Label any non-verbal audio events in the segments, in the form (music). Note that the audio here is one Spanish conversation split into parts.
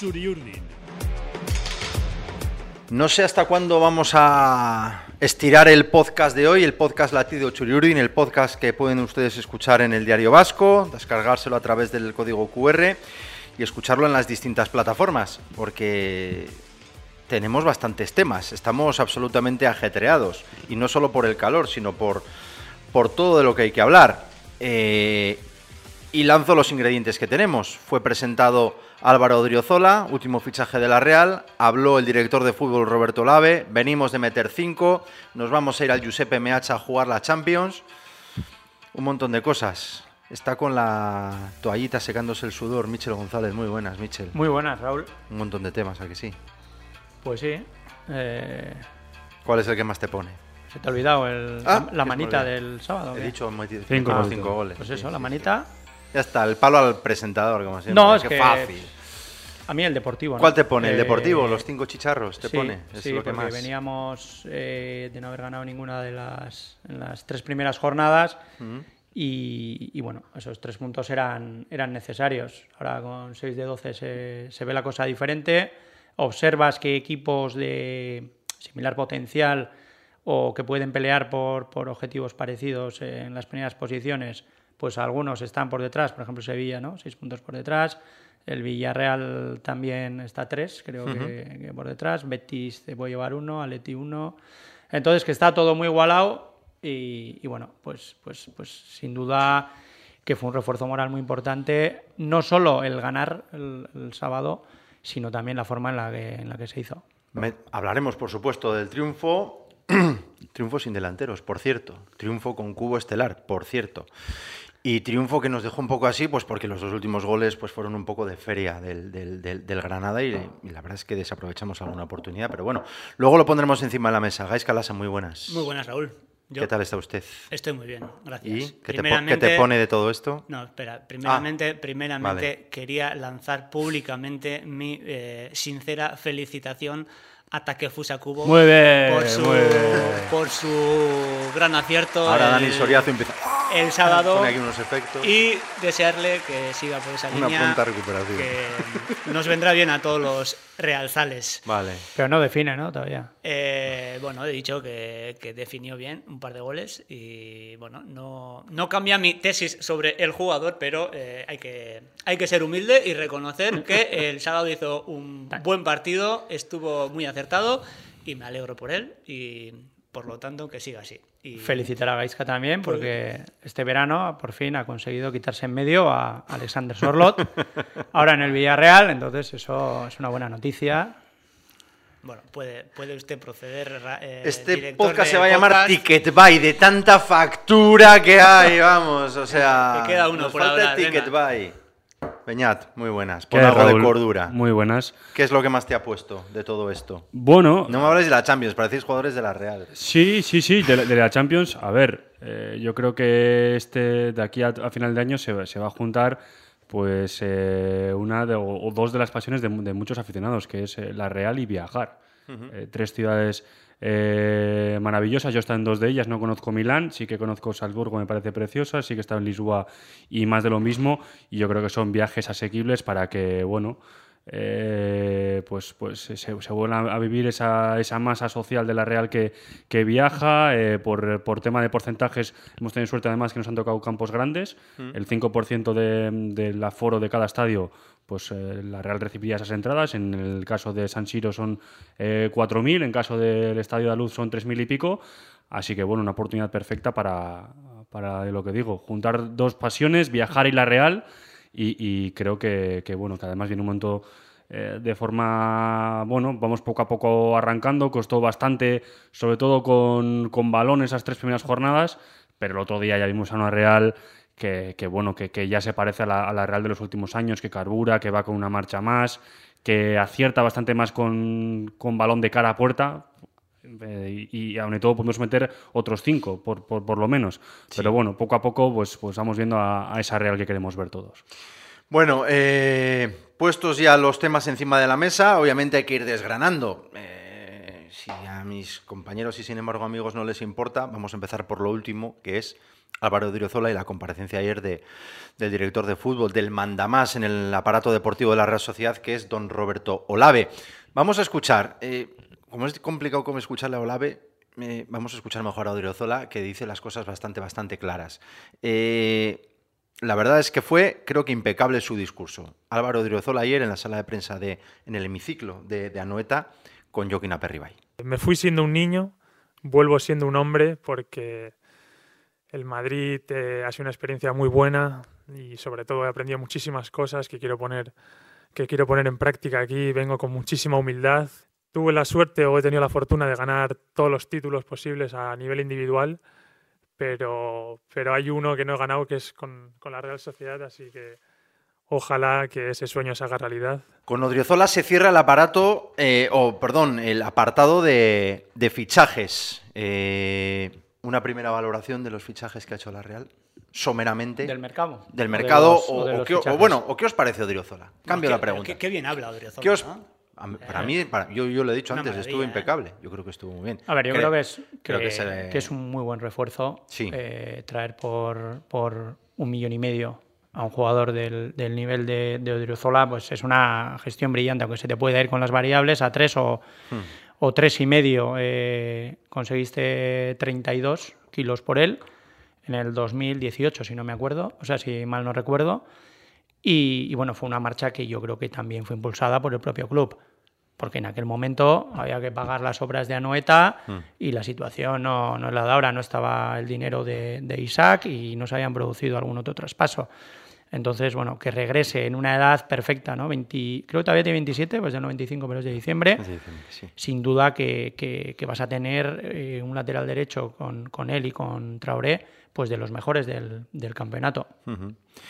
Churiurdin. No sé hasta cuándo vamos a estirar el podcast de hoy, el podcast Latido Churiurdin, el podcast que pueden ustedes escuchar en el Diario Vasco, descargárselo a través del código QR y escucharlo en las distintas plataformas, porque tenemos bastantes temas, estamos absolutamente ajetreados, y no solo por el calor, sino por, por todo de lo que hay que hablar. Eh, y lanzo los ingredientes que tenemos. Fue presentado Álvaro Odriozola, último fichaje de la Real. Habló el director de fútbol Roberto Lave. Venimos de meter cinco. Nos vamos a ir al Giuseppe Meacha a jugar la Champions. Un montón de cosas. Está con la toallita secándose el sudor. Michel González, muy buenas, Michel. Muy buenas, Raúl. Un montón de temas, ¿a que sí? Pues sí. Eh, ¿Cuál es el que más te pone? se te ha olvidado el- Ah, la manita del sábado. He ¿qué? dicho Cinco goles. cinco goles. Pues eso, sí, la sí. manita. Ya está, el palo al presentador, como siempre. No, es Qué que fácil. A mí el deportivo. ¿no? ¿Cuál te pone? ¿El Eh, deportivo? ¿Los cinco chicharros te sí, pone? Es sí, lo que porque más. veníamos eh, de no haber ganado ninguna de las, en las tres primeras jornadas y, y, bueno, esos tres puntos eran, eran necesarios. Ahora con 6 de 12 se, se ve la cosa diferente. Observas que equipos de similar potencial o que pueden pelear por, por objetivos parecidos en las primeras posiciones, pues algunos están por detrás, por ejemplo Sevilla, ¿no? Seis puntos por detrás. El Villarreal también está tres, creo que, que por detrás. Betis te puede llevar uno, Aleti uno. Entonces, que está todo muy igualado y, y bueno, pues, pues, pues sin duda que fue un refuerzo moral muy importante, no solo el ganar el, el sábado, sino también la forma en la que, en la que se hizo. Me- hablaremos, por supuesto, del triunfo. (clears throat) triunfo sin delanteros, por cierto. Triunfo con cubo estelar, por cierto. Y triunfo que nos dejó un poco así, pues porque los dos últimos goles pues fueron un poco de feria del, del- del- del Granada y, y la verdad es que desaprovechamos alguna oportunidad. Pero bueno, luego lo pondremos encima de la mesa. Gais Calasa, muy buenas. Muy buenas, Raúl. Yo ¿Qué tal está usted? Estoy muy bien, gracias. ¿Y qué te, po- qué te Primeramente- pone de todo esto? No, espera. Primeramente, Ah, primeramente vale. quería lanzar públicamente mi eh, sincera felicitación a Takefusa Kubo Muy bien, por su, muy bien. por su gran acierto Ahora Dani Soriazo empieza. El sábado Pone aquí unos efectos. y desearle que siga por esa Una línea pronta recuperación. que nos vendrá bien a todos los realzales. Vale. Pero no define, ¿no? Todavía. Eh, bueno, he dicho que, que definió bien un par de goles y bueno, no, no cambia mi tesis sobre el jugador, pero eh, hay, que, hay que ser humilde y reconocer que el sábado hizo un buen partido, estuvo muy acertado y me alegro por él y por lo tanto que siga así. Y Felicitar a Gaisca también, porque este verano por fin ha conseguido quitarse en medio a Alexander Sorlot, (laughs) ahora en el Villarreal, entonces eso es una buena noticia. bueno, puede, puede usted proceder. eh, Este podcast se va a llamar podcast. Ticket Buy, de tanta factura que hay, vamos, o sea... (laughs) Que queda uno nos por falta ahora, Ticket venga. Buy. Peñat, muy buenas. ¿Qué, Pon algo de cordura. Muy buenas. ¿Qué es lo que más te ha puesto de todo esto? Bueno, No me habléis de la Champions, parecéis jugadores de la Real. sí, sí, sí, de, la- de la Champions. A ver, eh, yo creo que este de aquí a, a final de año se, va- se va a juntar pues eh, una de- o, o dos de las pasiones de, mu- de muchos aficionados, que es eh, la Real y viajar. Tres ciudades eh, maravillosas. Yo he estado en dos de ellas, no conozco Milán, sí que conozco Salzburgo, me parece preciosa, sí que he estado en Lisboa y más de lo mismo. Y yo creo que son viajes asequibles para que, bueno, eh, pues, pues se, se vuelva a vivir esa, esa masa social de la Real que, que viaja. eh, por, por tema de porcentajes, hemos tenido suerte además que nos han tocado campos grandes. El 5% de, del aforo de cada estadio, pues eh, la Real recibiría esas entradas. En el caso de San Siro son eh, 4.000, en caso del Estadio de Luz son 3.000 y pico. Así que bueno, una oportunidad perfecta para, para lo que digo, juntar dos pasiones, viajar y la Real. Y, y creo que, que, bueno, que además viene un momento eh, de forma, bueno, vamos poco a poco arrancando, costó bastante, sobre todo con, con balón esas tres primeras jornadas, pero el otro día ya vimos a una Real que, que, bueno, que, que ya se parece a la, a la Real de los últimos años, que carbura, que va con una marcha más, que acierta bastante más con, con balón de cara a puerta, eh, y, y aún y todo podemos meter otros cinco, por, por, por lo menos. Pero bueno, poco a poco pues, pues vamos viendo a, a esa Real que queremos ver todos. Bueno, eh, puestos ya los temas encima de la mesa, obviamente hay que ir desgranando. Eh, si a mis compañeros y sin embargo amigos no les importa, vamos a empezar por lo último, que es Álvaro Driozola y la comparecencia ayer de, del director de fútbol, del mandamás en el aparato deportivo de la Real Sociedad, que es don Roberto Olave. Vamos a escuchar, eh, como es complicado como escucharle a Olave, eh, vamos a escuchar mejor a Odriozola, que dice las cosas bastante, bastante claras. La verdad es que fue, creo que impecable su discurso. Álvaro Odriozola ayer en la sala de prensa de, en el hemiciclo de, de Anoeta con Joaquín Aperribay. Me fui siendo un niño, vuelvo siendo un hombre porque el Madrid eh, ha sido una experiencia muy buena y sobre todo he aprendido muchísimas cosas que quiero poner que quiero poner en práctica aquí. Vengo con muchísima humildad. Tuve la suerte o he tenido la fortuna de ganar todos los títulos posibles a nivel individual, pero, pero hay uno que no he ganado que es con, con la Real Sociedad, así que ojalá que ese sueño se haga realidad. Con Odriozola se cierra el aparato, eh, o perdón, el apartado de, de fichajes. Eh, una primera valoración de los fichajes que ha hecho la Real, someramente. Del mercado. Del O de mercado, los- o, o de o los qué, bueno, o qué os parece Odriozola. Cambio Qué- la pregunta. Qué, qué bien habla Odriozola, ¿Qué os- ¿no? A mí- para mí, para- yo, yo lo he dicho Una antes, estuvo ¿eh? impecable. Yo creo que estuvo muy bien. A ver, yo Cre- creo que es, creo que, que se- que es un muy buen refuerzo Sí. eh, traer por, por un millón y medio a un jugador del, del nivel de, de Odriozola, pues es una gestión brillante, aunque se te puede ir con las variables a tres o, Hmm. o tres y medio. eh, conseguiste 32 kilos por él en el 2018, si no me acuerdo, o sea, si mal no recuerdo. Y, y, bueno, fue una marcha que yo creo que también fue impulsada por el propio club, porque en aquel momento había que pagar las obras de Anoeta y la situación no, no es la de ahora, no estaba el dinero de, de Isaac y no se habían producido algún otro traspaso. Entonces, bueno, que regrese en una edad perfecta, ¿no? 20, creo que todavía tiene 27, pues de 95, pero es de diciembre. Sí, sí. Sin duda que, que- que vas a tener eh, un lateral derecho con, con él y con Traoré, pues de los mejores del, del campeonato.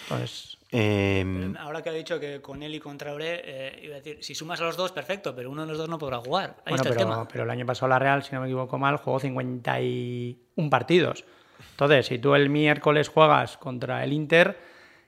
Entonces, Eh, Ahora que ha dicho que con él y con Traoré, eh, iba a decir, si sumas a los dos, perfecto, pero uno de los dos no podrá jugar. Ahí Bueno, está el pero, tema. pero el año pasado la Real, si no me equivoco mal, jugó 51 partidos. Entonces, si tú el miércoles juegas contra el Inter,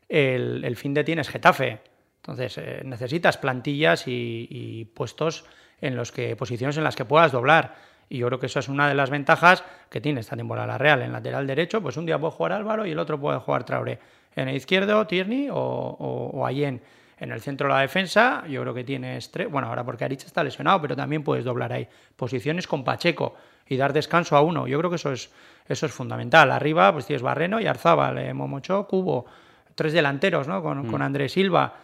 el, el fin de tienes Getafe. Entonces, eh, necesitas plantillas y, y puestos en los que, posiciones en las que puedas doblar. Y yo creo que eso es una de las ventajas que tiene esta temporada la Real. En lateral derecho, pues un día puede jugar Álvaro y el otro puede jugar Traoré. En el izquierdo, Tierney o, o, o Allen. En el centro de la defensa, yo creo que tienes tres. Bueno, ahora porque Arich está lesionado, pero también puedes doblar ahí. Posiciones con Pacheco y dar descanso a uno. Yo creo que eso es, eso es fundamental. Arriba, pues tienes Barreno y Arzábal, eh, Momocho, Cubo. Tres delanteros, ¿no? Con, con Andrés Silva.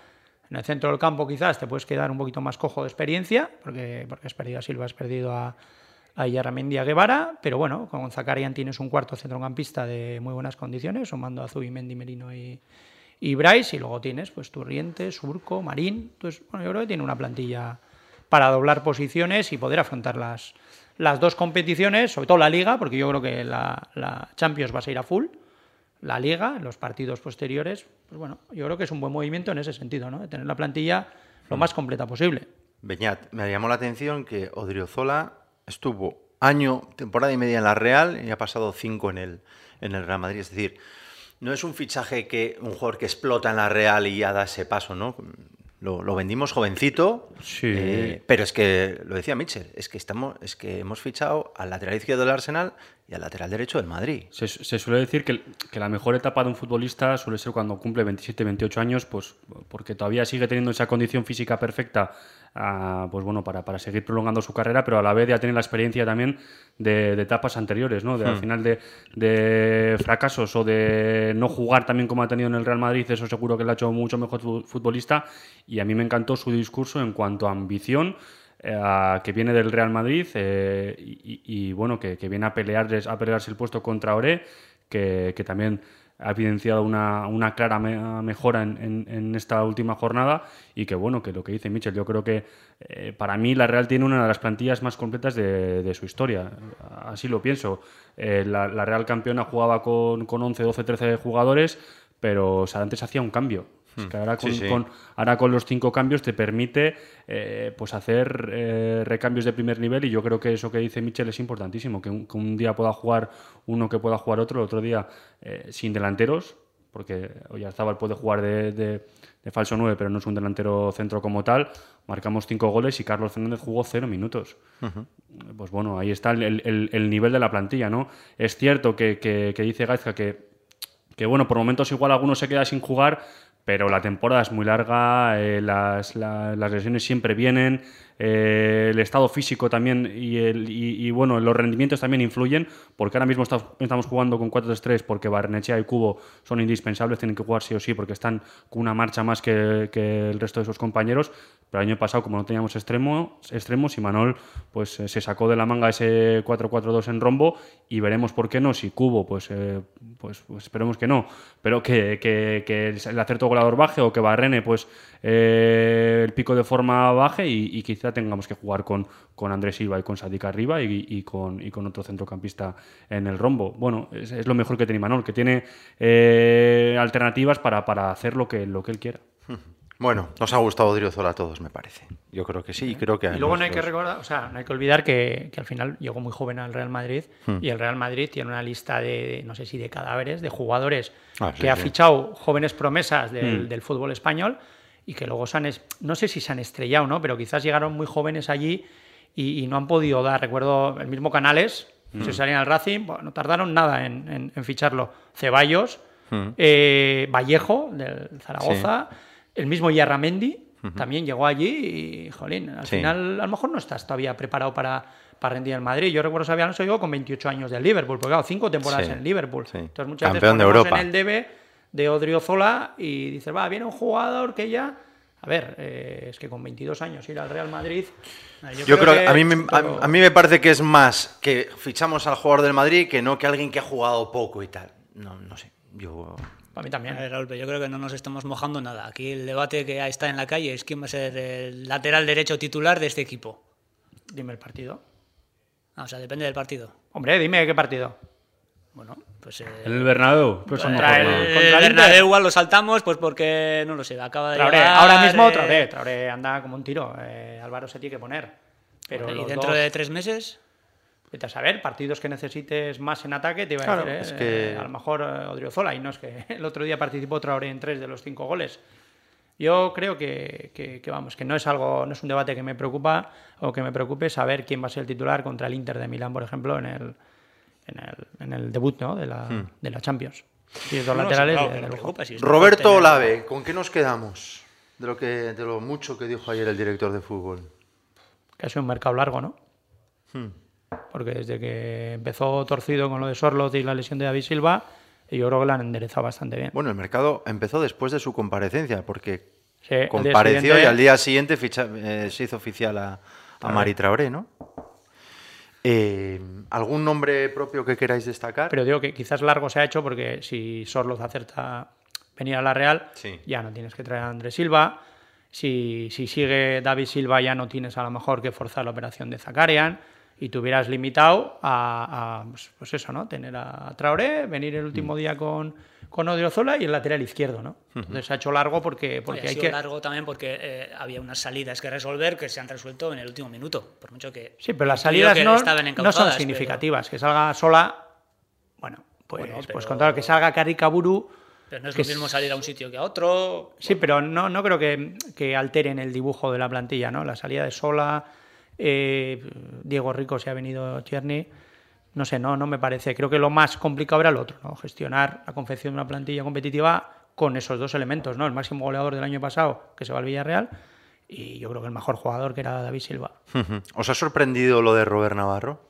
En el centro del campo, quizás te puedes quedar un poquito más cojo de experiencia, porque, porque has perdido a Silva, has perdido a, a Yarramendi a Guevara, pero bueno, con Zakarian tienes un cuarto centrocampista de muy buenas condiciones, sumando a Zubimendi, Merino y, y Bryce, y luego tienes pues Turriente, Surco, Marín. Entonces, bueno, yo creo que tiene una plantilla para doblar posiciones y poder afrontar las, las dos competiciones, sobre todo la Liga, porque yo creo que la, la Champions va a ser a full. La Liga, los partidos posteriores, pues bueno, yo creo que es un buen movimiento en ese sentido, ¿no? De tener la plantilla lo más completa posible. Beñat, me llamó la atención que Odriozola estuvo año, temporada y media en la Real y ha pasado cinco en el, en el Real Madrid. Es decir, no es un fichaje que un jugador que explota en la Real y ya da ese paso, ¿no? Lo, lo vendimos jovencito, Sí. eh, pero es que, lo decía Mitchell, es que, estamos, es que hemos fichado al lateral izquierdo del Arsenal y al lateral derecho del Madrid. Se, se suele decir que, que la mejor etapa de un futbolista suele ser cuando cumple 27, 28 años, pues porque todavía sigue teniendo esa condición física perfecta, ah, pues bueno, para, para seguir prolongando su carrera, pero a la vez ya tiene la experiencia también de, de etapas anteriores, ¿no? De, Al final de, de fracasos o de no jugar también como ha tenido en el Real Madrid, eso seguro que le ha hecho mucho mejor fu- futbolista y a mí me encantó su discurso en cuanto a ambición eh, que viene del Real Madrid eh, y, y- bueno, que, que viene a, pelearles, a pelearse el puesto contra Ore, que, que también ha evidenciado una, una clara me- mejora en, en- en esta última jornada y que bueno, que lo que dice Michel, yo creo que eh, para mí la Real tiene una de las plantillas más completas de, de su historia, así lo pienso. Eh, la, la Real campeona jugaba con, con 11, 12, 13 jugadores, pero o sea, antes hacía un cambio. Es que ahora Sí, con, sí. con- ahora con los cinco cambios te permite eh, pues hacer eh, recambios de primer nivel y yo creo que eso que dice Michel es importantísimo, que un, que un día pueda jugar uno que pueda jugar otro, el otro día eh, sin delanteros, porque Oyarzábal puede jugar de, de- de falso 9, pero no es un delantero centro como tal. Marcamos cinco goles y Carlos Fernández jugó cero minutos. Pues bueno, ahí está el, el- el nivel de la plantilla, ¿no? Es cierto que, que- que dice Gaizka que que bueno, por momentos igual alguno se queda sin jugar, pero la temporada es muy larga, eh, las, la- las lesiones siempre vienen, eh, el estado físico también y, el, y, y, bueno, los rendimientos también influyen, porque ahora mismo estamos, estamos jugando con 4-3-3 porque Barnechea y Cubo son indispensables, tienen que jugar sí o sí porque están con una marcha más que, que el resto de sus compañeros, pero el año pasado como no teníamos extremo, extremos, Imanol pues eh, se sacó de la manga ese 4-4-2 en rombo y veremos por qué no, si Cubo pues, eh, pues, pues esperemos que no, pero que, que, que el acierto baje o que Barrene pues eh, el pico de forma baje y, quizá tengamos que jugar con, con Andrés Silva y con Sadik arriba y, y con, y con otro centrocampista en el rombo. Bueno, es, lo mejor que tiene Imanol, que tiene eh, alternativas para, para hacer lo que, lo que él quiera. Bueno, nos ha gustado Odriozola a todos, me parece. Yo creo que sí, y creo que Y luego no hay que recordar, o sea, no hay que olvidar que, que al final llegó muy joven al Real Madrid Hmm. y el Real Madrid tiene una lista de, no sé si de cadáveres, de jugadores Ah, sí, que ha fichado jóvenes promesas del, Hmm. del fútbol español y que luego se han, es- no sé si se han estrellado, ¿no? Pero quizás llegaron muy jóvenes allí y, y no han podido dar, recuerdo el mismo Canales, Hmm. se salían al Racing, bueno, no tardaron nada en, en- en ficharlo. Ceballos, Hmm. eh, Vallejo del Zaragoza, el mismo Yarramendi también llegó allí y, jolín, al Sí. final a lo mejor no estás todavía preparado para, para rendir en Madrid. Yo recuerdo Xabi Alonso llegó con 28 años del Liverpool, porque claro, cinco temporadas Sí, en Liverpool. sí. Entonces muchas Campeón de veces ponemos Europa. en el debe de Odriozola y dices, va, viene un jugador que ya... A ver, eh, es que con 22 años ir al Real Madrid... Yo creo que a mí, me, a mí me parece que es más que fichamos al jugador del Madrid que no que alguien que ha jugado poco y tal. No, no sé. Yo. Para mí A también. ver, Raúl, pero yo creo que no nos estamos mojando nada. Aquí el debate que está en la calle es quién va a ser el lateral derecho titular de este equipo. Dime el partido. Ah, o sea, depende del partido. Hombre, dime qué partido. Bueno, pues... eh, el Bernabéu, pues Contra el- el contra el Bernabéu Inter. igual lo saltamos, pues porque, no lo sé, acaba de Traoré, llegar, ahora mismo eh, Traoré. Traoré anda como un tiro. eh, Álvaro se tiene que poner. Pero y dentro dos- de tres meses... Vete a saber, partidos que necesites más en ataque, te iba a Claro, decir, ¿eh? es que- Eh, a lo mejor eh, Odriozola, y no es que (laughs) el otro día participó Traoré en tres de los cinco goles. Yo creo que, que- que, vamos, que no es algo, no es un debate que me preocupa o que me preocupe saber quién va a ser el titular contra el Inter de Milán, por ejemplo, en el, en el, en el debut ¿no? de, la, Hmm. de la Champions. Y los No, no, laterales claro, de- preocupa, mejor Roberto tener- Olave, ¿con qué nos quedamos? De lo, que, de lo mucho que dijo ayer el director de fútbol. que ha sido un mercado largo, ¿no? Hmm. Porque desde que empezó torcido con lo de Sorloz y la lesión de David Silva, yo creo que lo han enderezado bastante bien. Bueno, el mercado empezó después de su comparecencia, porque Sí, compareció y al día siguiente ficha- eh, se hizo oficial a, a Mari Traoré, ¿no? Eh, ¿Algún nombre propio que queráis destacar? Pero digo que quizás largo se ha hecho porque si Sorloz acerta venir a la Real, Sí. ya no tienes que traer a Andrés Silva. Si, si sigue David Silva, ya no tienes a lo mejor que forzar la operación de Zakarian. Y te hubieras limitado a, a, pues, pues eso, ¿no? Tener a Traoré, venir el Mm. último día con, con Odriozola y el lateral izquierdo, ¿no? Entonces se ha hecho largo porque, porque Oye, ha sido que... largo también porque eh, había unas salidas que resolver que se han resuelto en el último minuto. Por mucho que. Sí, pero las salidas no, no son significativas. Que salga sola, bueno, pues, Bueno, pues pero- contar que salga Karikaburu... Pero, pero no es que lo mismo salir a un sitio que a otro. Sí, pero no, no creo que, que alteren el dibujo de la plantilla, ¿no? La salida de Sola, eh, Diego Rico se ha venido Cherny. No sé, no, no me parece. Creo que lo más complicado era el otro, ¿no? Gestionar la confección de una plantilla competitiva con esos dos elementos, ¿no? El máximo goleador del año pasado, que se va al Villarreal, y yo creo que el mejor jugador, que era David Silva. ¿Os ha sorprendido lo de Robert Navarro?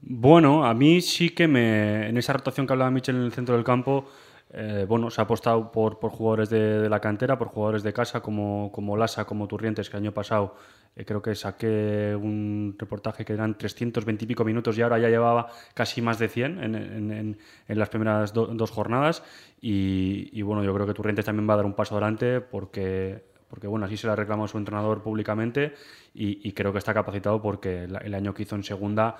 Bueno, a mí sí que me. En esa rotación que hablaba Michel en el centro del campo, eh, bueno, se ha apostado por, por jugadores de, de la cantera, por jugadores de casa como, como Lasa, como Turrientes, que el año pasado eh, creo que saqué un reportaje que eran 320 y pico minutos y ahora ya llevaba casi más de 100 en, en- en- en las primeras do- dos jornadas. Y, bueno, yo creo que Turrientes también va a dar un paso adelante porque porque bueno, así se la reclamó su entrenador públicamente y, creo que está capacitado porque el, el año que hizo en segunda,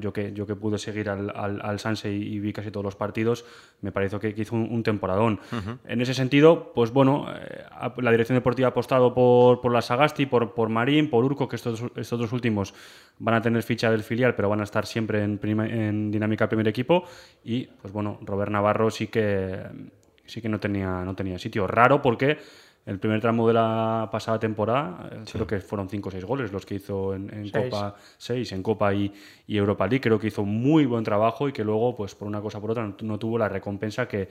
yo que, yo que pude seguir al, al, al Sanse y, y vi casi todos los partidos, me pareció que, que hizo un, un temporadón. En ese sentido, pues bueno, eh, la dirección deportiva ha apostado por, por la Sagasti, por, por Marín, por Urco, que estos, estos dos últimos van a tener ficha del filial, pero van a estar siempre en, prima- en dinámica primer equipo y pues bueno, Robert Navarro sí que sí que no tenía, no tenía sitio. Raro porque el primer tramo de la pasada temporada, eh, creo que fueron 5 o 6 goles los que hizo en, en Seis. Copa 6, en Copa y, y Europa League. Creo que hizo muy buen trabajo y que luego, pues por una cosa o por otra, no, no tuvo la recompensa que,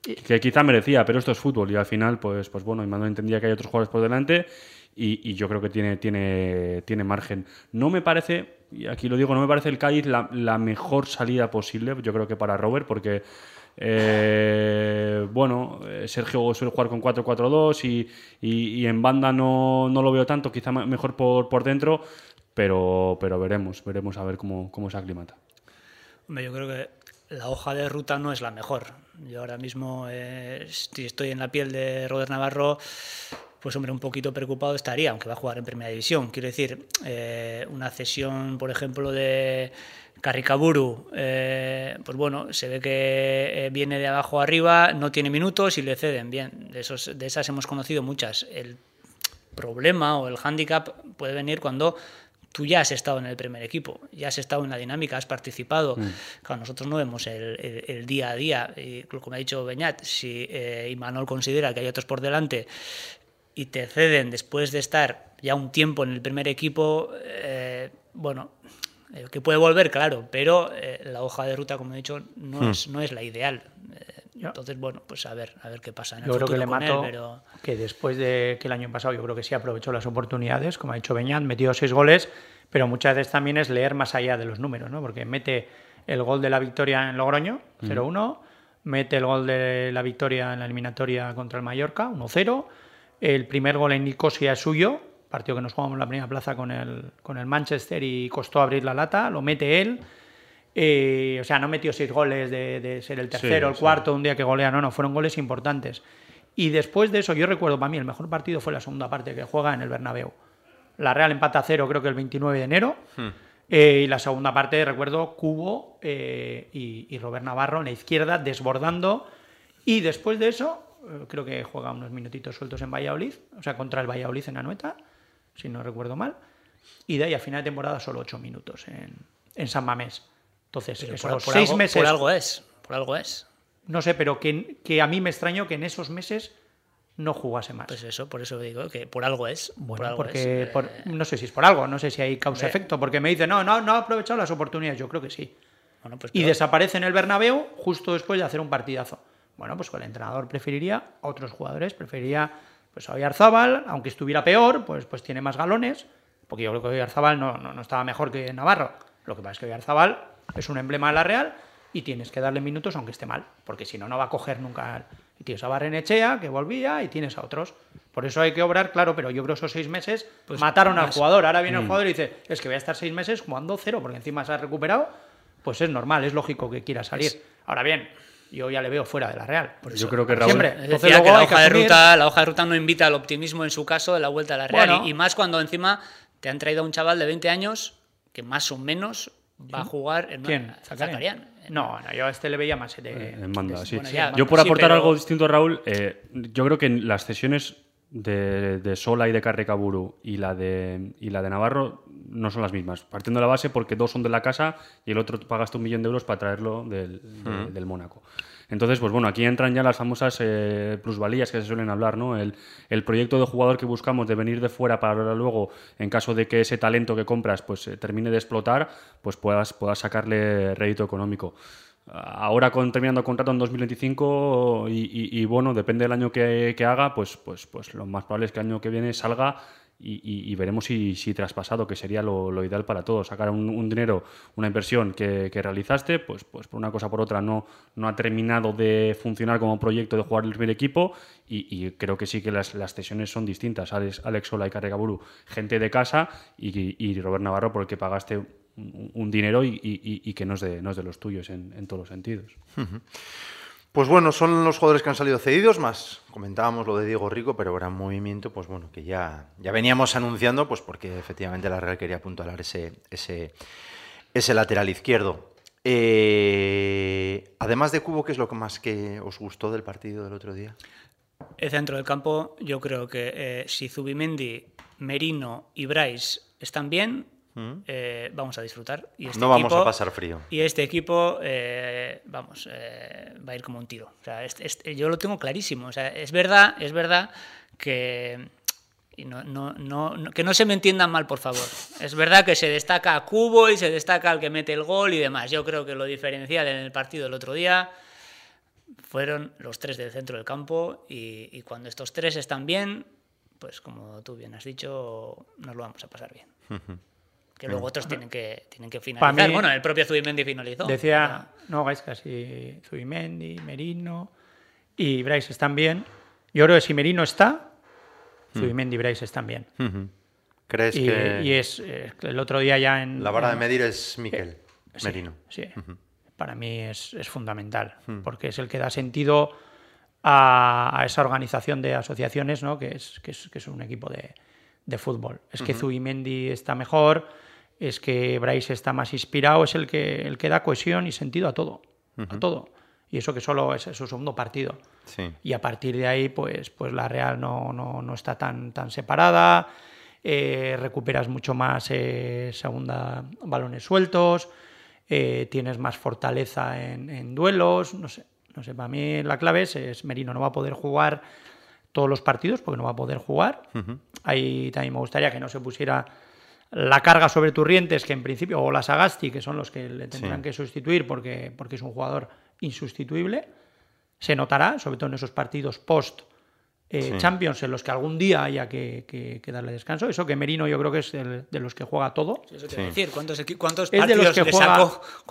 que quizá merecía, pero esto es fútbol y al final, pues, pues bueno, Imanol entendía que hay otros jugadores por delante y, y yo creo que tiene, tiene, tiene margen. No me parece, y aquí lo digo, no me parece el Cádiz la, la mejor salida posible, yo creo que para Robert, porque eh, bueno, eh, Sergio suele jugar con 4-4-2 y, y- en banda no, no lo veo tanto, quizá mejor por, por dentro, pero, pero veremos, veremos a ver cómo, cómo se aclimata. Hombre, yo creo que la hoja de ruta no es la mejor. Yo ahora mismo, eh, si estoy en la piel de Robert Navarro, pues hombre, un poquito preocupado estaría, aunque va a jugar en primera división. Quiero decir, una cesión, por ejemplo, de Carricaburu, eh, pues bueno, se ve que eh, viene de abajo arriba, no tiene minutos y le ceden. Bien, de, esos, de esas hemos conocido muchas. El problema o el hándicap puede venir cuando tú ya has estado en el primer equipo, ya has estado en la dinámica, has participado. Claro, nosotros no vemos el, el- el día a día. Y como ha dicho Beñat, si eh, Imanol considera que hay otros por delante y te ceden después de estar ya un tiempo en el primer equipo, eh, bueno, eh, que puede volver, claro, pero eh, la hoja de ruta, como he dicho, no, es, no es la ideal. Eh, entonces, bueno, pues a ver, a ver qué pasa en el Yo creo que le con él, mato pero... que después de que el año pasado yo creo que sí aprovechó las oportunidades, como ha dicho Beñat, metió seis goles, pero muchas veces también es leer más allá de los números, ¿no? Porque mete el gol de la victoria en Logroño, 0-1, mete el gol de la victoria en la eliminatoria contra el Mallorca, 1-0, el primer gol en Nicosia es suyo, partido que nos jugamos en la primera plaza con el, con el Manchester y costó abrir la lata, lo mete él. Eh, o sea, no metió seis goles de, de ser el tercero, el sí. cuarto, un día que golea, no, no, fueron goles importantes. Y después de eso, yo recuerdo para mí el mejor partido fue la segunda parte que juega en el Bernabéu. La Real empata a cero, creo que el 29 de enero. Eh, y la segunda parte, recuerdo, Cubo eh, y, y Robert Navarro en la izquierda, desbordando. Y después de eso, eh, creo que juega unos minutitos sueltos en Valladolid, o sea, contra el Valladolid en Anoeta, si no recuerdo mal. Y de ahí a final de temporada solo ocho minutos en, en San Mamés. Entonces, Pero esos por, por seis algo, meses. por algo es, por algo es. No sé, pero que, que a mí me extrañó que en esos meses no jugase más. Pues eso, por eso digo que por algo es. por Bueno, algo porque es. por- no sé si es por algo, no sé si hay causa-efecto, porque me dice, no, no, no ha aprovechado las oportunidades, yo creo que sí. bueno, pues Y desaparece en el Bernabéu justo después de hacer un partidazo. Bueno, pues el entrenador preferiría otros jugadores, preferiría pues a Oyarzábal, aunque estuviera peor, pues, pues tiene más galones, porque yo creo que Oyarzábal no, no, no estaba mejor que Navarro. Lo que pasa es que Oyarzábal es un emblema de la Real y tienes que darle minutos aunque esté mal, porque si no, no va a coger nunca. Y tienes a Barrenechea, que volvía, y tienes a otros. Por eso hay que obrar, claro, pero yo creo que esos seis meses Pues mataron al jugador. Ahora viene el jugador y dice, es que voy a estar seis meses jugando cero, porque encima se ha recuperado, pues es normal, es lógico que quiera salir. Ahora bien, yo ya le veo fuera de la Real. Yo creo que Raúl, Siempre. Es Entonces decía luego que la que hoja, de ruta, la hoja de ruta no invita al optimismo en su caso de la vuelta a la Real. Bueno. y, y más cuando encima te han traído a un chaval de 20 años que más o menos va a jugar en ¿Quién? Zacarian. ¿Zacarian? No, no, yo a este le veía más de... en banda, sí. bueno, ya, Yo por sí, aportar pero- algo distinto, Raúl, eh, yo creo que en las cesiones de, de Sola y de Carrecaburu y la de y la de Navarro no son las mismas. Partiendo de la base porque dos son de la casa y el otro pagaste un millón de euros para traerlo del, de- del Mónaco. Entonces, pues bueno, aquí entran ya las famosas eh, plusvalías que se suelen hablar, ¿no? El, el proyecto de jugador que buscamos de venir de fuera para luego, en caso de que ese talento que compras pues eh, termine de explotar, pues puedas, puedas sacarle rédito económico. Ahora con, terminando contrato en 2025 y, y- y, bueno, depende del año que, que haga, pues, pues, pues lo más probable es que el año que viene salga y, y- y veremos si, si traspasado, que sería lo, lo ideal para todos. Sacar un, un dinero, una inversión que, que realizaste, pues, pues por una cosa por otra no, no ha terminado de funcionar como proyecto de jugar el primer equipo y, y creo que sí que las, las cesiones son distintas. Alex, Alex Sola y Carregaburu, gente de casa y, Robert Navarro por el que pagaste un, un dinero y, que no es de, no es de los tuyos en, en todos los sentidos. Pues bueno, son los jugadores que han salido cedidos, más comentábamos lo de Diego Rico, pero era un movimiento, pues bueno, que ya, ya veníamos anunciando, pues porque efectivamente la Real quería apuntalar ese, ese, ese lateral izquierdo. Eh, además de Cubo, ¿qué es lo que más que os gustó del partido del otro día? El centro del campo, yo creo que eh, si Zubimendi, Merino y Bryce están bien, eh, vamos a disfrutar. Y este Mm. No vamos equipo- a pasar frío. Y este equipo, eh, vamos, eh, va a ir como un tiro. O sea, este- este- yo lo tengo clarísimo. O sea, es verdad, es verdad que y no, no, no, que no se me entiendan mal, por favor. Es verdad que se destaca a Cubo y se destaca al que mete el gol y demás. Yo creo que lo diferencial en el partido del otro día fueron los tres del centro del campo y, cuando estos tres están bien, pues como tú bien has dicho, nos lo vamos a pasar bien. Que luego otros tienen que, tienen que finalizar. bueno, el propio Zubimendi finalizó. Decía, no hagáis casi Zubimendi, Merino y Bryce están bien. Yo creo que si Merino está, Mm. Zubimendi y Bryce están bien. ¿Crees y, que...? Y es eh, el otro día ya en... La vara de medir es Miquel eh, Merino. Sí, para mí es, es fundamental, porque es el que da sentido a, esa organización de asociaciones, ¿no? que, es, que, es, que es un equipo de, de fútbol. Es que Zubimendi está mejor, es que Bryce está más inspirado, es el que, el que da cohesión y sentido a todo, a todo. Y eso que solo es su segundo partido. Y a partir de ahí, pues, pues la Real no, no, no está tan, tan separada, eh, recuperas mucho más eh, segunda balones sueltos, eh, tienes más fortaleza en, duelos, no sé, no sé, para mí la clave es, Merino. No va a poder jugar todos los partidos porque no va a poder jugar. Ahí también me gustaría que no se pusiera la carga sobre Turrientes, que en principio, o las Sagasti, que son los que le tendrán que sustituir porque, porque es un jugador insustituible se notará, sobre todo en esos partidos post eh, Champions en los que algún día haya que, darle descanso. Eso que Merino yo creo que es de los que juega todo. eso te decir, ¿cuántos, cuántos es de los que juega...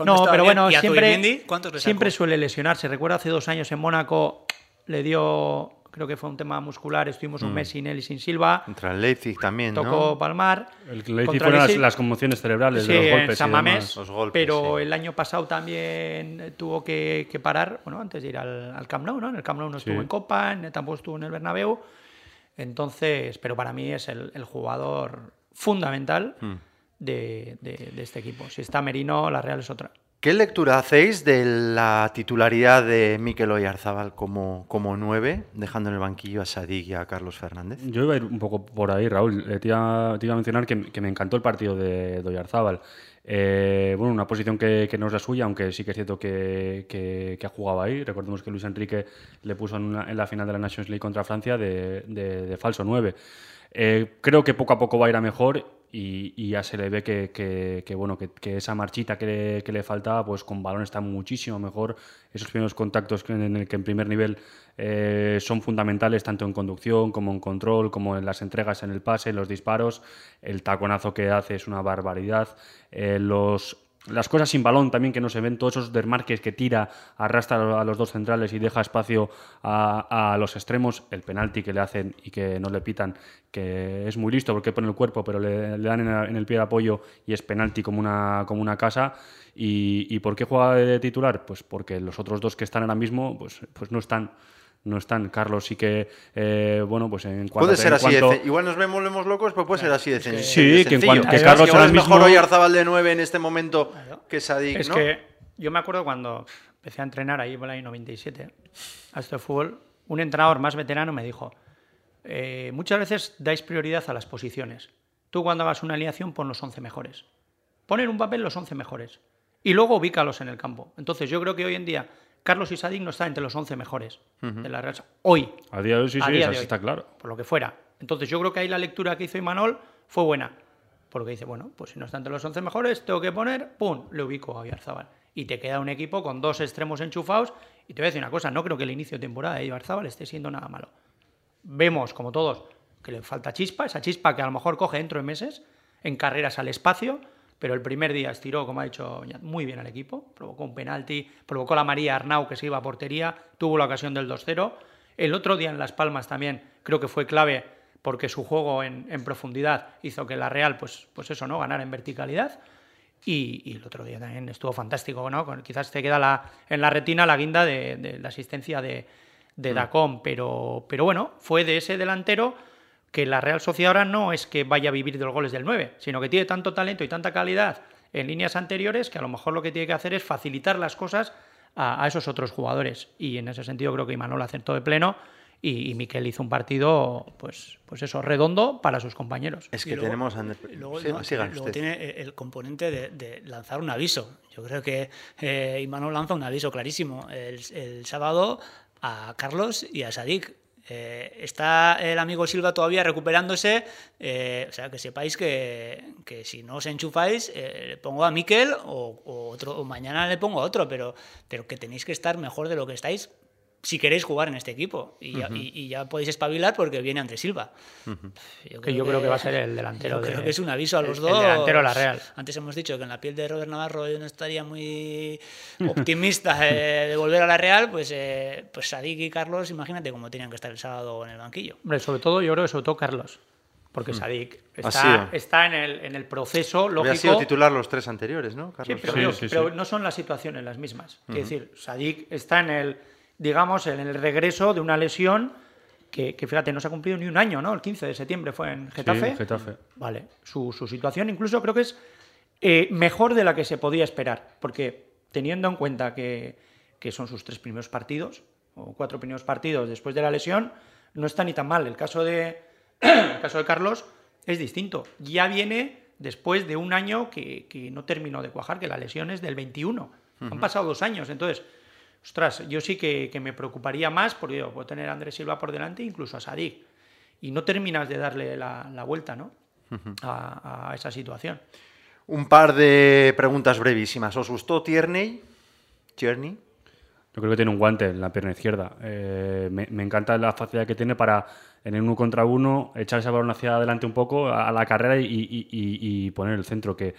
No, pero bueno, siempre, siempre suele lesionarse. Recuerdo hace dos años en Mónaco le dio creo que fue un tema muscular, estuvimos un mm. mes sin él y sin Silva. Contra el Leipzig también, Tocó palmar. El Leipzig fueron las, conmociones cerebrales de los golpes. los golpes pero el año pasado también tuvo que, parar, bueno, antes de ir al, al, Camp Nou, ¿no? En el Camp Nou no estuvo en Copa, tampoco estuvo en el Bernabéu. Entonces, pero para mí es el, jugador fundamental mm. de, de este equipo. Si está Merino, la Real es otra. ¿Qué lectura hacéis de la titularidad de Mikel Oyarzábal como, como nueve, dejando en el banquillo a Sadik y a Carlos Fernández? Yo iba a ir un poco por ahí, Raúl. te, iba, a mencionar que, me encantó el partido de, de Oyarzábal. Eh, bueno, una posición que, no es la suya, aunque sí que es cierto que, ha jugado ahí. Recordemos que Luis Enrique le puso en, la final de la Nations League contra Francia de, falso 9. Eh, creo que poco a poco va a ir a mejor y, ya se le ve que, bueno, que, esa marchita que le, faltaba, pues con balón está muchísimo mejor. Esos primeros contactos en el que en primer nivel eh, son fundamentales tanto en conducción como en control, como en las entregas en el pase, los disparos. El taconazo que hace es una barbaridad. Eh, los las cosas sin balón también que no se ven, todos esos desmarques que tira, arrastra a los dos centrales y deja espacio a, los extremos, el penalti que le hacen y que no le pitan, que es muy listo porque pone el cuerpo, pero le, dan en, el pie de apoyo y es penalti como una, como una casa. ¿Y, ¿Y por qué juega de titular? Pues porque los otros dos que están ahora mismo pues, pues no están no están. Carlos sí que, eh, bueno, pues en cuanto... Puede ser así Igual nos vemos, locos, pero puede ser así de, sencillo. Sí, que, en cuanto, que Carlos ahora es mejor hoy Arzabal de 9 en este momento que Sadik, Es que yo me acuerdo cuando empecé a entrenar ahí por el año 97 a este fútbol, un entrenador más veterano me dijo, eh, muchas veces dais prioridad a las posiciones. Tú cuando hagas una alineación pon los 11 mejores. Poner un papel los 11 mejores. Y luego ubícalos en el campo. Entonces yo creo que hoy en día Carlos Isadig no está entre los 11 mejores de la Real Hoy. A día de hoy sí, sí, está claro. Por lo que fuera. Entonces yo creo que ahí la lectura que hizo Imanol fue buena. Porque dice, bueno, pues si no está entre los 11 mejores, tengo que poner, ¡pum!, le ubico a Oyarzabal. Y te queda un equipo con dos extremos enchufados. Y te voy a decir una cosa, no creo que el inicio de temporada de Oyarzabal esté siendo nada malo. Vemos, como todos, que le falta chispa, esa chispa que a lo mejor coge dentro de meses, en carreras al espacio, pero el primer día estiró, como ha dicho, muy bien al equipo, provocó un penalti, provocó la María Arnau que se iba a portería, tuvo la ocasión del 2-0. El otro día en Las Palmas también creo que fue clave porque su juego en, profundidad hizo que la Real, pues, pues eso, ¿no? ganara en verticalidad. Y, el otro día también estuvo fantástico, ¿no? Quizás te queda la, en la retina la guinda de, la asistencia de, de mm. Dacón, pero, pero bueno, fue de ese delantero que la Real Sociedad ahora no es que vaya a vivir de los goles del 9, sino que tiene tanto talento y tanta calidad en líneas anteriores que a lo mejor lo que tiene que hacer es facilitar las cosas a, esos otros jugadores. Y en ese sentido creo que Imanol acertó de pleno y, y, Miquel hizo un partido, pues, pues eso, redondo para sus compañeros. Es que tenemos... luego, tiene el componente de, lanzar un aviso. Yo creo que eh, Imanol lanza un aviso clarísimo el, el sábado a Carlos y a Sadik Eh, está el amigo Silva todavía recuperándose, eh, o sea, que sepáis que, que si no os enchufáis, eh, le pongo a Miquel o, otro, mañana le pongo a otro, pero, pero que tenéis que estar mejor de lo que estáis si queréis jugar en este equipo. Y, ya, y- y ya podéis espabilar porque viene Andrés Silva. Que yo creo que va a ser el delantero yo de- creo que es un aviso a los el- dos. el delantero de la Real. Antes hemos dicho que en la piel de Robert Navarro yo no estaría muy optimista eh, (laughs) de volver a la Real, pues, eh, pues Sadik y Carlos, imagínate cómo tenían que estar el sábado en el banquillo. Hombre, sobre todo, yo creo que sobre todo Carlos. Porque Sadik Ha está, está en, el, en el proceso Había lógico. sido titular los tres anteriores, ¿no? Sí, Carlos pero, Sí, pero sí. no son las situaciones las mismas. Es decir, Sadik está en el, digamos, en el regreso de una lesión que, que, fíjate, no se ha cumplido ni un año, ¿no? El 15 de septiembre fue en Getafe. Sí, Getafe. Vale, su, su situación incluso creo que es eh, mejor de la que se podía esperar, porque teniendo en cuenta que, que son sus tres primeros partidos, o cuatro primeros partidos después de la lesión, no está ni tan mal. El caso de, (clears throat) el caso de Carlos es distinto. Ya viene después de un año que, que no terminó de cuajar, que la lesión es del 21. Han pasado dos años, entonces, ostras, yo sí que, que me preocuparía más, porque yo puedo tener a Andrés Silva por delante, incluso a Sadik, y no terminas de darle la, la vuelta, ¿no? a, a esa situación. Un par de preguntas brevísimas. ¿Os gustó Tierney? Tierney. Yo creo que tiene un guante en la pierna izquierda. Eh, me, me encanta la facilidad que tiene para, en el uno contra uno, echar ese balón hacia adelante un poco a, a la carrera y, y- y- y poner el centro, que,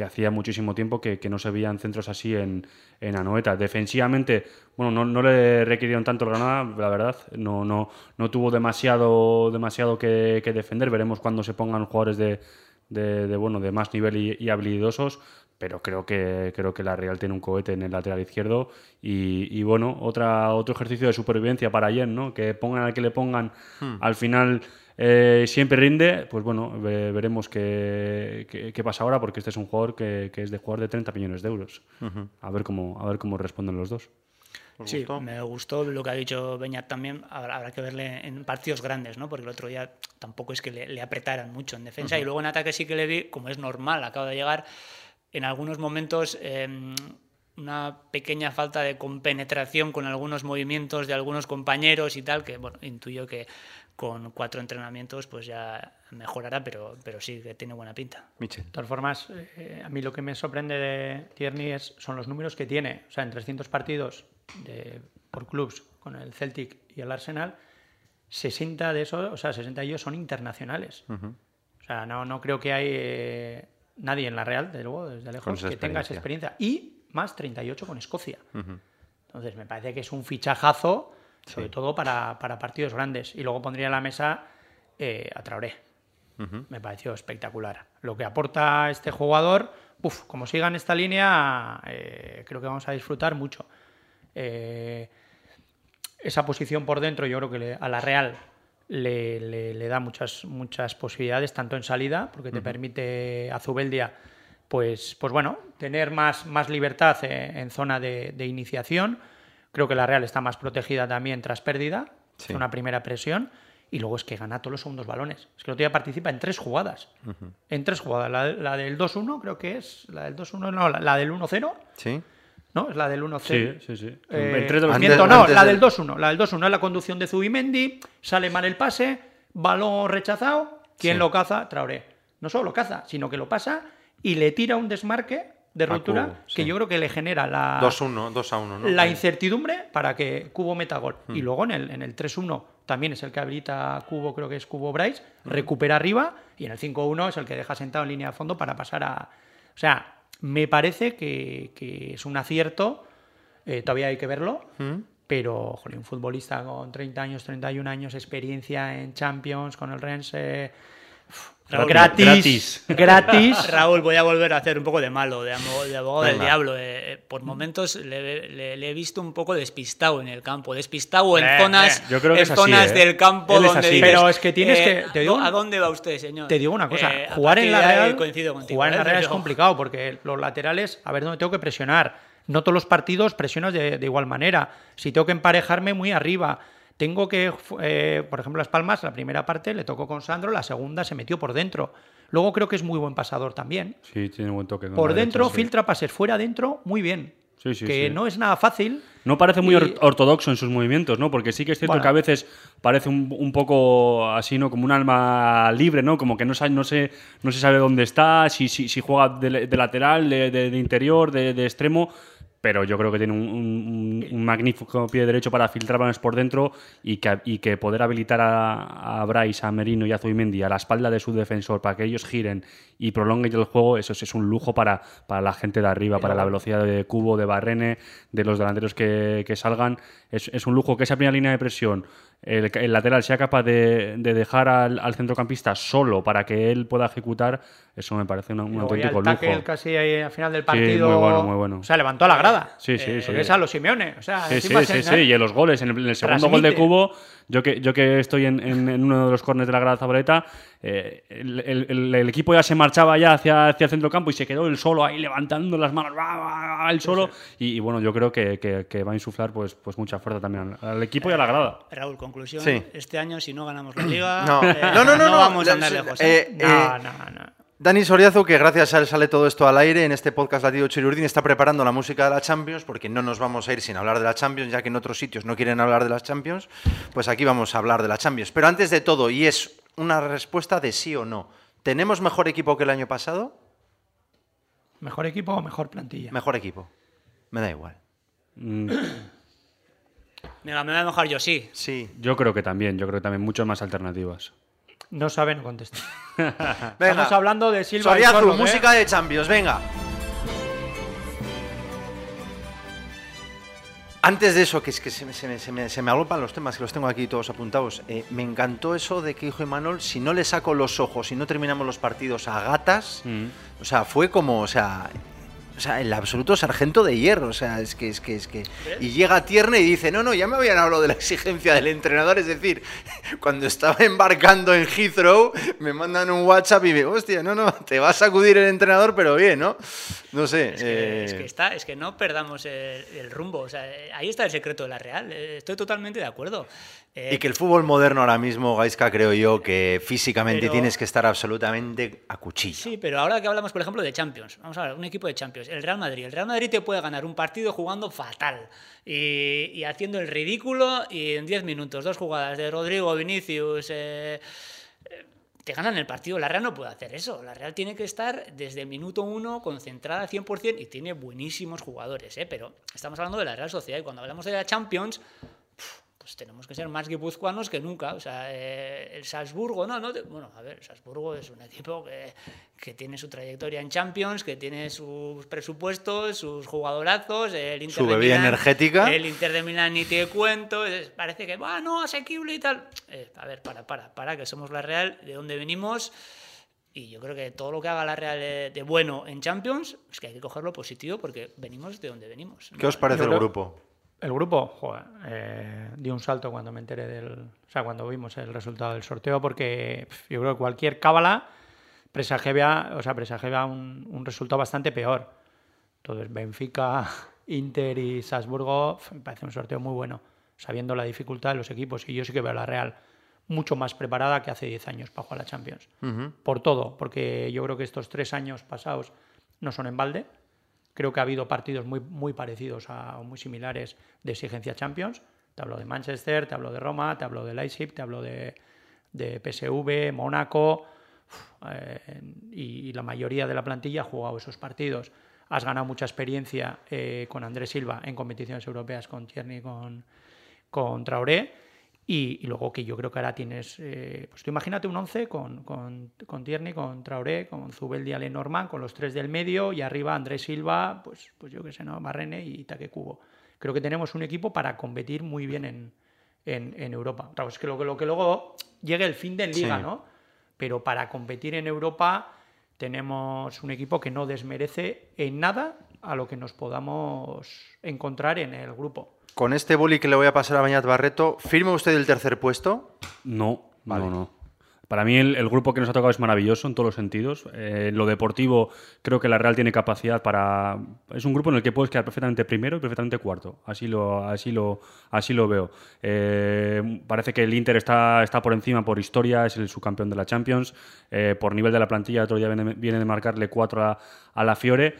que hacía muchísimo tiempo que, que no se veían centros así en, en Anoeta. Defensivamente, bueno, no, no le requirieron tanto el Granada, la verdad. No, no, no tuvo demasiado, demasiado que, que defender. Veremos cuando se pongan jugadores de, de, de, bueno, de más nivel y, y habilidosos, pero creo que, creo que la Real tiene un cohete en el lateral izquierdo y, y, bueno, otra, otro ejercicio de supervivencia para ayer, ¿no? Que pongan al que le pongan, al final eh, siempre rinde, pues bueno, ve- veremos qué, qué- qué pasa ahora, porque este es un jugador que, que es de jugador de 30 millones de euros. a, ver cómo, a ver cómo responden los dos. ¿Os Sí, gustó? me gustó lo que ha dicho Beñat también. Habrá, habrá que verle en partidos grandes, ¿no? Porque el otro día tampoco es que le, le apretaran mucho en defensa. Y luego en ataque sí que le vi, como es normal, acaba de llegar, en algunos momentos eh, una pequeña falta de compenetración con algunos movimientos de algunos compañeros y tal, que bueno, intuyo que con cuatro entrenamientos pues ya mejorará, pero, pero sí que tiene buena pinta. Michel. De todas formas, eh, a mí lo que me sorprende de Tierney es, son los números que tiene. O sea, en 300 partidos de- por clubs con el Celtic y el Arsenal, 60 de esos, o sea, 60 de ellos son internacionales. O sea, no, no creo que hay eh, nadie en la Real, desde luego, desde lejos, que tenga esa experiencia. experiencia. Y más 38 con Escocia. Entonces, me parece que es un fichajazo, sobre todo para, para partidos grandes. Y luego pondría en la mesa eh, a Traoré. Me pareció espectacular. Lo que aporta este jugador, uf, como siga en esta línea, eh, creo que vamos a disfrutar mucho. Eh, esa posición por dentro, yo creo que le- a la Real le, le- le da muchas, muchas posibilidades, tanto en salida, porque te permite a Zubeldia, pues, pues bueno, tener más, más libertad en zona de, de iniciación. Creo que la Real está más protegida también tras pérdida, Sí. una primera presión. Y luego es que gana todos los segundos balones. Es que el otro día participa en tres jugadas. En tres jugadas. La, la del 2-1 creo que es. La del 2-1, no, la, la del 1-0. Sí. ¿No? Es la del 1-0. Sí, sí, sí. Eh, En tres de los antes- no, antes la del- del 2-1. La del 2-1 es la conducción de Zubimendi, sale mal el pase, balón rechazado, ¿quién Sí. lo caza? Traoré. No solo lo caza, sino que lo pasa y le tira un desmarque de ruptura Cubo, que sí. yo creo que le genera la, 2-1, 2 a 1, ¿no? la incertidumbre para que Cubo meta gol. Hmm. Y luego en el, en el 3-1 también es el que habilita a Cubo, creo que es Cubo Bryce, recupera arriba y en el 5-1 es el que deja sentado en línea de fondo para pasar a... O sea, me parece que, que es un acierto, eh, todavía hay que verlo, ¿Mm? pero joder, un futbolista con 30 años, 31 años, experiencia en Champions, con el Rennes... eh, Raúl, gratis, gratis. (laughs) (laughs) Raúl, voy a volver a hacer un poco de malo, de, abogado del diablo. eh, eh, por momentos le, le- le he visto un poco despistado en el campo, despistado en Eh, zonas, eh, yo creo que en es así, zonas del campo Él donde dices, Pero es que tienes que- te digo ¿a, un- ¿A dónde va usted, señor? Te digo una cosa, jugar en la Real, coincido contigo, jugar en la. Real es complicado porque los laterales, a ver dónde tengo que presionar. No todos los partidos presionas de, de igual manera. Si tengo que emparejarme muy arriba, tengo que, eh, por ejemplo, Las Palmas, la primera parte le tocó con Sandro, la segunda se metió por dentro. Luego creo que es muy buen pasador también. Sí, tiene buen toque. Por dentro derecha, sí. filtra pases, fuera dentro, muy bien. Sí, sí, que sí. no es nada fácil. No parece muy Y- ortodoxo en sus movimientos, ¿no? Porque sí que es cierto Bueno. que a veces parece un, un poco así, ¿no? Como un alma libre, ¿no? Como que no, sa- no, se, no se sabe dónde está, si, si, si juega de, de lateral, de, de- de interior, de extremo. Pero yo creo que tiene un, un- un magnífico pie derecho para filtrar balones por dentro y que, y que poder habilitar a, a Bryce, a Merino y a Zubimendi a la espalda de su defensor para que ellos giren y prolonguen el juego, eso es, es un lujo para, para la gente de arriba, para la velocidad de Cubo, de Barrene, de los delanteros que, que salgan. Es, es un lujo que esa primera línea de presión, el, el lateral sea capaz de, de dejar al, al centrocampista solo para que él pueda ejecutar, eso me parece un ya auténtico el tackle lujo. casi ahí al final del partido. muy bueno, muy bueno. O sea, levantó a la grada. Sí, sí, Eh, sí. Es a los Simeone. O sea, Sí, sí, sí, sí, y en los goles, en el, en el segundo gol de. Cubo, yo que, yo que estoy en, en- en uno de los corners de la grada Zabaleta, eh, el, el- el- equipo ya se marchaba ya hacia, hacia el centrocampo y se quedó él solo ahí levantando las manos, va, va, va, él solo, y, y bueno, yo creo que, que- que va a insuflar pues, pues mucha fuerza también al, al equipo y a la grada. Raúl, conclusión. Sí. Este año, si no ganamos la liga, No. eh, No, no, no, no. vamos a La- andar sí, lejos. ¿eh? eh, No, no, no. Dani Soriazu, que gracias a él sale todo esto al aire en este podcast Latido Chirurdín, está preparando la música de la Champions, porque no nos vamos a ir sin hablar de la Champions, ya que en otros sitios no quieren hablar de las Champions, pues aquí vamos a hablar de la Champions. Pero antes de todo, y es una respuesta de sí o no, ¿tenemos mejor equipo que el año pasado? ¿Mejor equipo o mejor plantilla? Mejor equipo. Me da igual. Mm, Venga, me voy a mojar yo, sí. Sí. Yo creo que también, yo creo que también muchas más alternativas. No sabe, no contesta. (laughs) Venga. Estamos hablando de Silva y Soriazu, Sorloth, ¿eh? música de Champions, venga. Antes de eso, que es que se me, se me, se me, se me agolpan los temas, que los tengo aquí todos apuntados, eh, me encantó eso de que dijo Imanol, si no le saco los ojos y no terminamos los partidos a gatas, Mm. o sea, fue como, o sea, o sea, el absoluto sargento de hierro, o sea, es que, es que, es que... Y llega Tierne y dice, no, no, ya me habían hablado de la exigencia del entrenador, es decir, (laughs) cuando estaba embarcando en Heathrow, me mandan un WhatsApp y me hostia, no, no, te va a sacudir el entrenador, pero bien, ¿no? No sé. Es que, es eh, que está, es que no perdamos el, el rumbo. O sea, eh, ahí está el secreto de la Real. eh, Estoy totalmente de acuerdo. Eh, Y que el fútbol moderno ahora mismo, Gaiska, creo yo que físicamente Pero- tienes que estar absolutamente a cuchillo. Sí, pero ahora que hablamos, por ejemplo, de Champions, vamos a ver, un equipo de Champions, el Real Madrid. El Real Madrid te puede ganar un partido jugando fatal y, haciendo el ridículo y en 10 minutos, dos jugadas de Rodrigo, Vinicius, eh, eh, te ganan el partido. La Real no puede hacer eso. La Real tiene que estar desde minuto uno concentrada al 100% y tiene buenísimos jugadores, ¿eh? pero estamos hablando de la Real Sociedad y cuando hablamos de la Champions pues tenemos que ser más guipuzcoanos que nunca. O sea, eh, el Salzburgo, no, no, te- bueno, a ver, el Salzburgo es un equipo que, que tiene su trayectoria en Champions, que tiene sus presupuestos, sus jugadorazos, el Inter Su de bebida Milán- energética. El Inter de Milán ni te cuento, es- parece que, bueno, asequible y tal. Eh, a ver, para, para, para, que somos la Real, de dónde venimos. Y yo creo que todo lo que haga la Real de, de bueno en Champions, es que hay que cogerlo positivo porque venimos de donde venimos. ¿Qué os parece Yo el creo- grupo? El grupo, joder, eh, di un salto cuando me enteré del. O sea, cuando vimos el resultado del sorteo, porque pf, yo creo que cualquier cábala presagiaba, o sea, presagiaba un, un resultado bastante peor. Entonces, Benfica, (laughs) Inter y Salzburgo, pf, me parece un sorteo muy bueno, sabiendo la dificultad de los equipos. Y yo sí que veo a la Real mucho más preparada que hace 10 años para jugar la Champions. Por todo, porque yo creo que estos tres años pasados no son en balde. Creo que ha habido partidos muy, muy parecidos a, o muy similares de exigencia Champions. Te hablo de Manchester, te hablo de Roma, te hablo de Leipzig, te hablo de, de PSV, Mónaco. eh, y, y la mayoría de la plantilla ha jugado esos partidos. Has ganado mucha experiencia eh, con Andrés Silva en competiciones europeas, con Tierney, con, con Traoré. Y, y luego que yo creo que ahora tienes, eh, pues tú imagínate un 11 con, con, con Tierney, con Traoré, con Zubeldia, Lenormand, con los tres del medio y arriba Andrés Silva, pues, pues yo qué sé, ¿no? Barrene y Taque Cubo. Creo que tenemos un equipo para competir muy bien en, en, en Europa. Claro, es que lo, que lo que luego llegue el fin de liga, Sí. ¿no? Pero para competir en Europa tenemos un equipo que no desmerece en nada a lo que nos podamos encontrar en el grupo. Con este boli que le voy a pasar a Bañat Barreto, ¿firma usted el tercer puesto? No, Vale. no, no. Para mí el, el grupo que nos ha tocado es maravilloso en todos los sentidos. Eh, en lo deportivo creo que la Real tiene capacidad para... Es un grupo en el que puedes quedar perfectamente primero y perfectamente cuarto. Así lo, así lo, así lo veo. Eh, parece que el Inter está, está por encima por historia, es el subcampeón de la Champions. Eh, por nivel de la plantilla, otro día viene, viene de marcarle cuatro a, a la Fiore.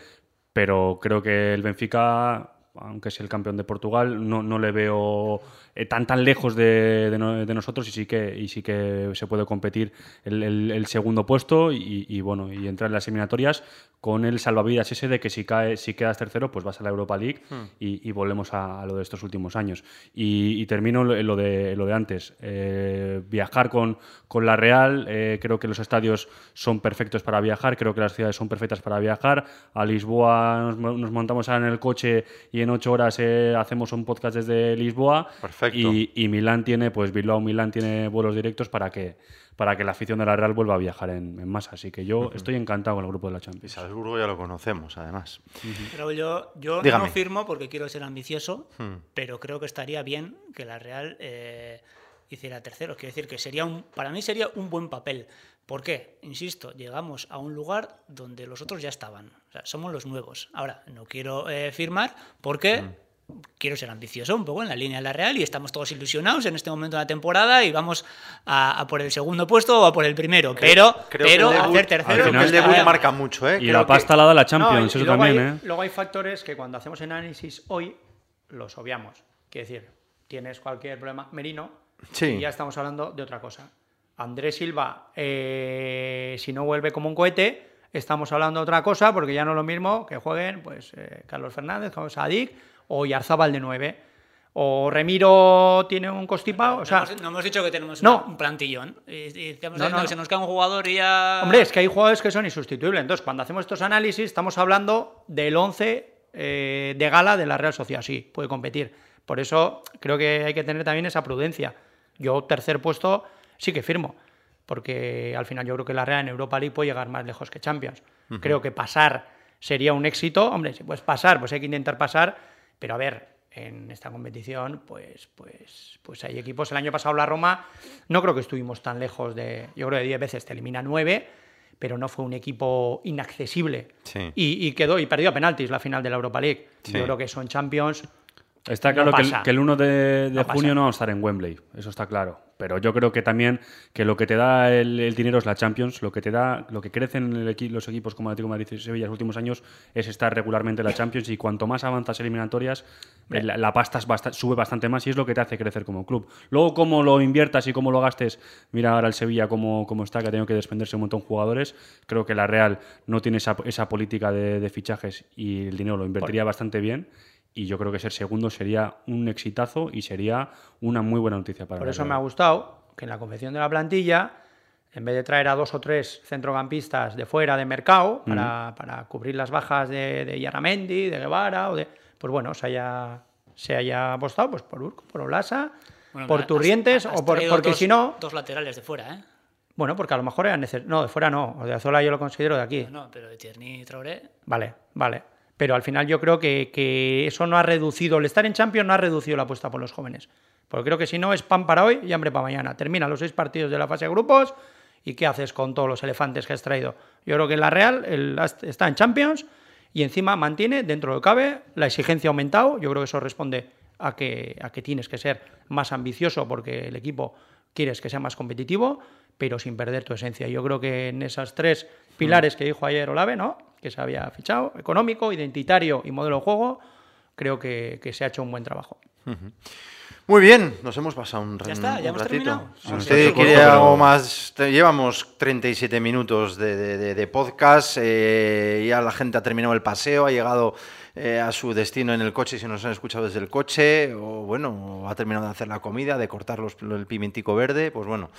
pero creo que el Benfica aunque es el campeón de Portugal, no, no le veo eh, tan tan lejos de, de, no- de nosotros y sí que y sí que se puede competir el, el- el segundo puesto y, y, bueno y entrar en las eliminatorias con el salvavidas ese de que si cae si quedas tercero pues vas a la Europa League y, y volvemos a, a lo de estos últimos años. Y, y termino en lo de lo de antes. Eh, viajar con, con la Real eh, creo que los estadios son perfectos para viajar creo que las ciudades son perfectas para viajar. A Lisboa nos, nos montamos ahora en el coche y en ocho horas eh, hacemos un podcast desde Lisboa. Perfecto. Y, y Milán tiene, pues Bilbao Milán tiene vuelos directos para que, para que la afición de la Real vuelva a viajar en, en masa. Así que yo estoy encantado con el grupo de la Y Champions. Salzburgo ya lo conocemos, además. Pero yo, yo Dígame. no firmo porque quiero ser ambicioso, Hmm. pero creo que estaría bien que la Real eh, hiciera tercero. Quiero decir que sería un, para mí sería un buen papel. ¿Por qué? Insisto, llegamos a un lugar donde los otros ya estaban. O sea, somos los nuevos. Ahora, no quiero eh, firmar porque Hmm. Quiero ser ambicioso un poco en la línea de la Real y estamos todos ilusionados en este momento de la temporada y vamos a, a por el segundo puesto o a por el primero. pero Creo pero que el debut, hacer tercero. creo que final el debut marca mucho, ¿eh? Y Creo la que- pasta la da la No, Champions, y eso luego también, hay, ¿eh? Luego hay factores que cuando hacemos análisis hoy los obviamos. Quiero decir, tienes cualquier problema, Merino, Sí. y ya estamos hablando de otra cosa. Andrés Silva, eh, si no vuelve como un cohete, estamos hablando de otra cosa, porque ya no es lo mismo que jueguen pues eh, Carlos Fernández, como Sadik, o Yarzábal de 9. O Remiro tiene un constipado, o sea, no, hemos, no hemos dicho que tenemos No. un plantillón. Y, y estamos No, diciendo no, que se no. nos cae un jugador y ya. Hombre, es que hay jugadores que son insustituibles. Entonces, cuando hacemos estos análisis, estamos hablando del 11 eh, de gala de la Real Sociedad. Sí, puede competir. Por eso creo que hay que tener también esa prudencia. Yo, tercer puesto, sí que firmo. Porque al final yo creo que la Real en Europa League puede llegar más lejos que Champions. Creo que pasar sería un éxito. Hombre, si puedes pasar, pues hay que intentar pasar. Pero a ver, en esta competición, pues, pues, pues hay equipos. El año pasado la Roma, no creo que estuvimos tan lejos de. Yo creo que 10 veces te elimina 9, pero no fue un equipo inaccesible. Sí. Y, y quedó y perdió a penaltis la final de la Europa League. Sí. Yo creo que son Champions. Está No claro que, el, que el 1 de, de No pasa. junio no vamos a estar en Wembley, eso está claro. Pero yo creo que también que lo que te da el, el dinero es la Champions, lo que te da, lo que crecen el equi- los equipos como Atlético de Madrid y Sevilla en los últimos años es estar regularmente en la Champions y cuanto más avanzas eliminatorias, eh, la, la pasta sube bastante más y es lo que te hace crecer como club. Luego cómo lo inviertas y cómo lo gastes, mira ahora el Sevilla cómo, cómo está, que ha tenido que desprenderse un montón de jugadores. Creo que la Real no tiene esa, esa política de, de fichajes y el dinero lo invertiría bastante bien. Y yo creo que ser segundo sería un exitazo y sería una muy buena noticia para Por eso me ha gustado que en la confección de la plantilla, en vez de traer a dos o tres centrocampistas de fuera de mercado para, para cubrir las bajas de, de Yaramendi, de Guevara, o de, pues bueno, se haya, se haya apostado pues, por Urco, por Olasa, Bueno, por has- Turrientes, has o por, porque dos- si no, Dos laterales de fuera, ¿eh? bueno, porque a lo mejor era necesario. No, de fuera no, o de Azola yo lo considero de aquí. No, pero Tierney y Traoré. Vale, vale. Pero al final yo creo que, que eso no ha reducido, el estar en Champions no ha reducido la apuesta por los jóvenes. Porque creo que si no es pan para hoy y hambre para mañana. Termina los seis partidos de la fase de grupos y ¿qué haces con todos los elefantes que has traído? Yo creo que la Real el- está en Champions y encima mantiene, dentro de lo que cabe, la exigencia ha aumentado. Yo creo que eso responde a que, a que tienes que ser más ambicioso porque el equipo quieres que sea más competitivo, pero sin perder tu esencia. Yo creo que en esas tres pilares que dijo ayer Olave, ¿no? que se había fichado, económico, identitario y modelo de juego, creo que, que se ha hecho un buen trabajo. Muy bien, nos hemos pasado un, Ya está, un ya hemos ratito. terminado. Si usted quiere corto, pero- algo más, te- llevamos 37 minutos de, de- de- de podcast, eh, ya la gente ha terminado el paseo, ha llegado eh, a su destino en el coche si nos han escuchado desde el coche, o bueno, ha terminado de hacer la comida, de cortar los- el pimentico verde, pues bueno.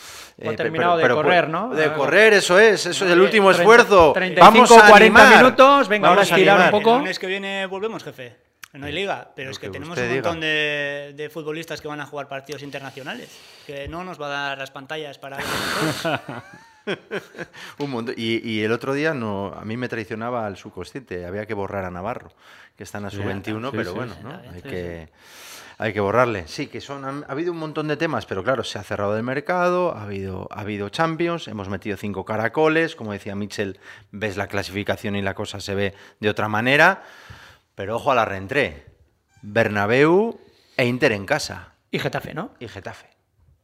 O ha terminado de correr, ¿no? De Ah, correr, eso es, eso es el Oye, último 30, esfuerzo. 35, Vamos a 40 animar, minutos, venga, vamos a estirar un poco. El lunes que viene volvemos, jefe. No hay liga, pero Lo es que, que tenemos un montón de, de futbolistas que van a jugar partidos internacionales. Que no nos va a dar las pantallas para. (laughs) (laughs) Un montón. Y, y el otro día no, a mí me traicionaba el subconsciente, había que borrar a Navarro, que está en la sub-21, sí, pero sí, bueno, sí, ¿no? está bien, hay, que, hay que borrarle. Sí, que son, han- ha habido un montón de temas, pero claro, se ha cerrado el mercado, ha habido, ha habido Champions, hemos metido cinco caracoles, como decía Mitchell, ves la clasificación y la cosa se ve de otra manera, pero ojo a la reentré. Bernabéu e Inter en casa, Y Getafe, ¿no? y Getafe.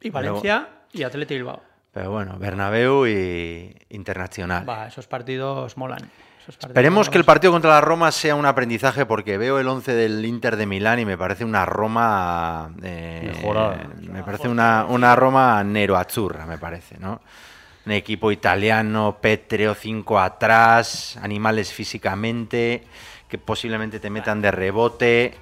Y Valencia y Atleti Bilbao. Pero bueno, Bernabéu y Internacional. Va, esos partidos molan. esos partidos Esperemos que el partido contra la Roma sea un aprendizaje porque veo el 11 del Inter de Milán y me parece una Roma... eh, Mejorada. Me parece una, una Roma nero-azzurra, me parece, ¿no? Un equipo italiano, pétreo, 5 atrás, animales físicamente, que posiblemente te metan de rebote.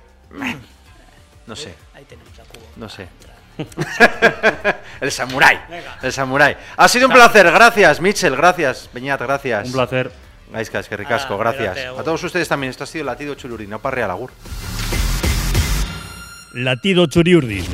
No sé, Ahí tenemos a Cubo. no sé. (laughs) el samurái, el samurái. Ha sido un placer, gracias Mitchell, gracias Beñat, gracias. Un placer. Que ricasco, Ah, gracias. A todos ustedes también, esto ha sido Latido Chururi, no parrea Lagur. Latido Churiurdin.